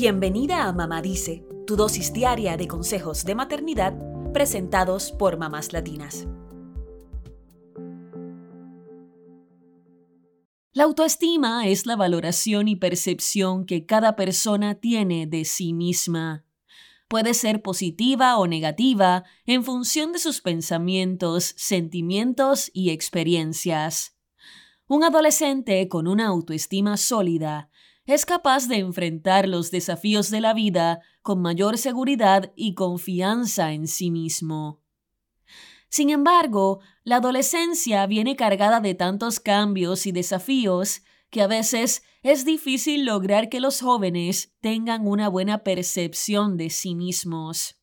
Bienvenida a Mamá Dice, tu dosis diaria de consejos de maternidad presentados por mamás latinas. La autoestima es la valoración y percepción que cada persona tiene de sí misma. Puede ser positiva o negativa en función de sus pensamientos, sentimientos y experiencias. Un adolescente con una autoestima sólida es capaz de enfrentar los desafíos de la vida con mayor seguridad y confianza en sí mismo. Sin embargo, la adolescencia viene cargada de tantos cambios y desafíos que a veces es difícil lograr que los jóvenes tengan una buena percepción de sí mismos.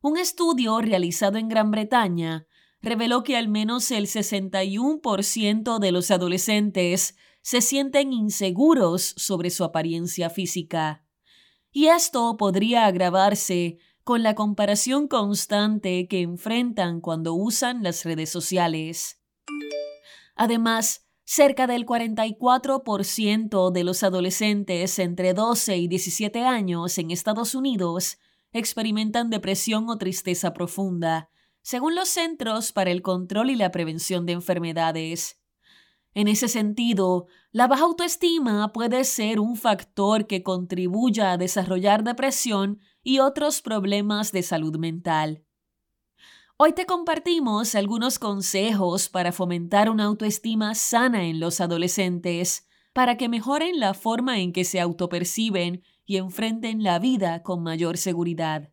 Un estudio realizado en Gran Bretaña reveló que al menos el 61% de los adolescentes se sienten inseguros sobre su apariencia física. Y esto podría agravarse con la comparación constante que enfrentan cuando usan las redes sociales. Además, cerca del 44% de los adolescentes entre 12 y 17 años en Estados Unidos experimentan depresión o tristeza profunda, según los Centros para el Control y la Prevención de Enfermedades. En ese sentido, la baja autoestima puede ser un factor que contribuya a desarrollar depresión y otros problemas de salud mental. Hoy te compartimos algunos consejos para fomentar una autoestima sana en los adolescentes, para que mejoren la forma en que se autoperciben y enfrenten la vida con mayor seguridad.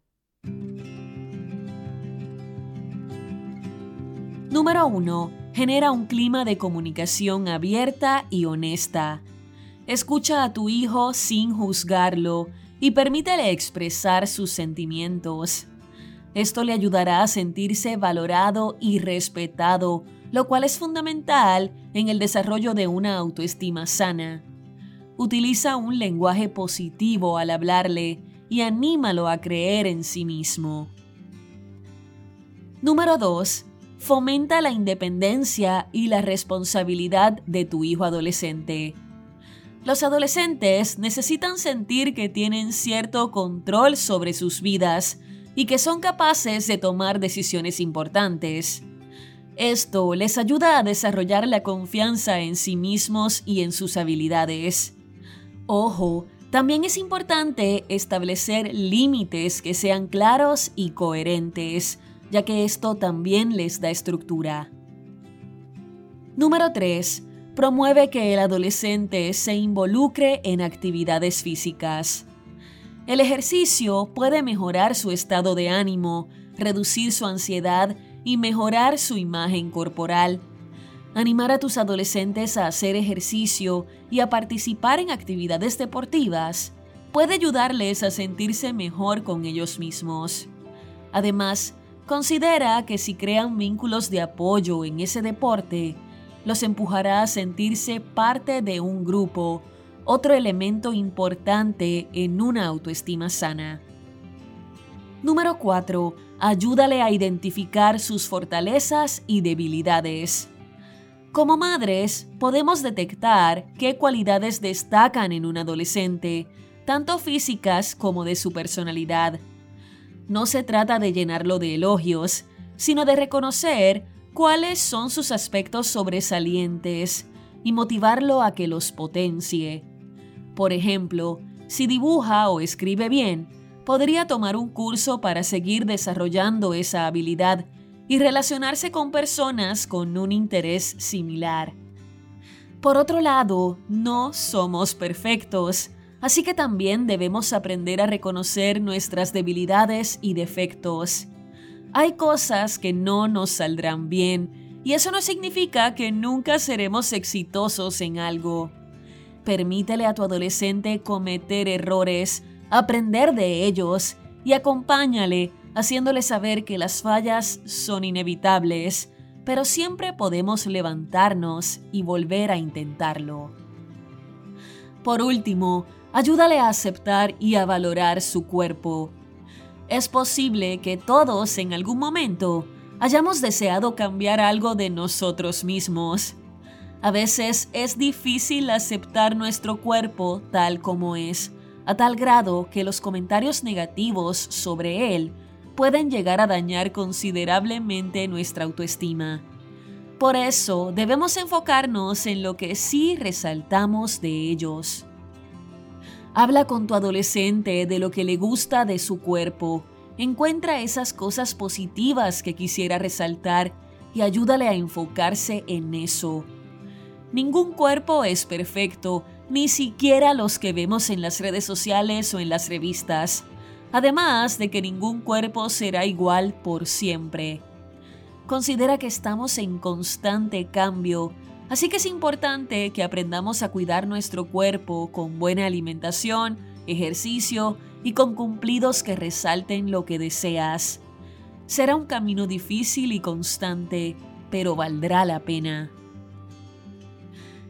Número 1. Genera un clima de comunicación abierta y honesta. Escucha a tu hijo sin juzgarlo y permítele expresar sus sentimientos. Esto le ayudará a sentirse valorado y respetado, lo cual es fundamental en el desarrollo de una autoestima sana. Utiliza un lenguaje positivo al hablarle y anímalo a creer en sí mismo. Número 2 fomenta la independencia y la responsabilidad de tu hijo adolescente. Los adolescentes necesitan sentir que tienen cierto control sobre sus vidas y que son capaces de tomar decisiones importantes. Esto les ayuda a desarrollar la confianza en sí mismos y en sus habilidades. Ojo, también es importante establecer límites que sean claros y coherentes ya que esto también les da estructura. Número 3. Promueve que el adolescente se involucre en actividades físicas. El ejercicio puede mejorar su estado de ánimo, reducir su ansiedad y mejorar su imagen corporal. Animar a tus adolescentes a hacer ejercicio y a participar en actividades deportivas puede ayudarles a sentirse mejor con ellos mismos. Además, Considera que si crean vínculos de apoyo en ese deporte, los empujará a sentirse parte de un grupo, otro elemento importante en una autoestima sana. Número 4. Ayúdale a identificar sus fortalezas y debilidades. Como madres, podemos detectar qué cualidades destacan en un adolescente, tanto físicas como de su personalidad no se trata de llenarlo de elogios, sino de reconocer cuáles son sus aspectos sobresalientes y motivarlo a que los potencie. Por ejemplo, si dibuja o escribe bien, podría tomar un curso para seguir desarrollando esa habilidad y relacionarse con personas con un interés similar. Por otro lado, no somos perfectos, Así que también debemos aprender a reconocer nuestras debilidades y defectos. Hay cosas que no nos saldrán bien y eso no significa que nunca seremos exitosos en algo. Permítele a tu adolescente cometer errores, aprender de ellos y acompáñale haciéndole saber que las fallas son inevitables, pero siempre podemos levantarnos y volver a intentarlo. Por último, Ayúdale a aceptar y a valorar su cuerpo. Es posible que todos en algún momento hayamos deseado cambiar algo de nosotros mismos. A veces es difícil aceptar nuestro cuerpo tal como es, a tal grado que los comentarios negativos sobre él pueden llegar a dañar considerablemente nuestra autoestima. Por eso debemos enfocarnos en lo que sí resaltamos de ellos. Habla con tu adolescente de lo que le gusta de su cuerpo. Encuentra esas cosas positivas que quisiera resaltar y ayúdale a enfocarse en eso. Ningún cuerpo es perfecto, ni siquiera los que vemos en las redes sociales o en las revistas. Además de que ningún cuerpo será igual por siempre. Considera que estamos en constante cambio Así que es importante que aprendamos a cuidar nuestro cuerpo con buena alimentación, ejercicio y con cumplidos que resalten lo que deseas. Será un camino difícil y constante, pero valdrá la pena.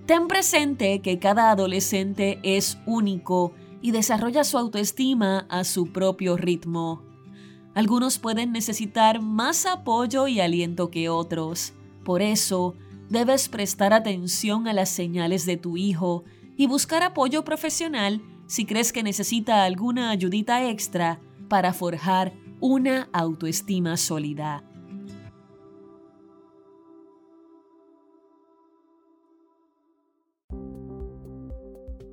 Ten presente que cada adolescente es único y desarrolla su autoestima a su propio ritmo. Algunos pueden necesitar más apoyo y aliento que otros. Por eso, debes prestar atención a las señales de tu hijo y buscar apoyo profesional si crees que necesita alguna ayudita extra para forjar una autoestima sólida.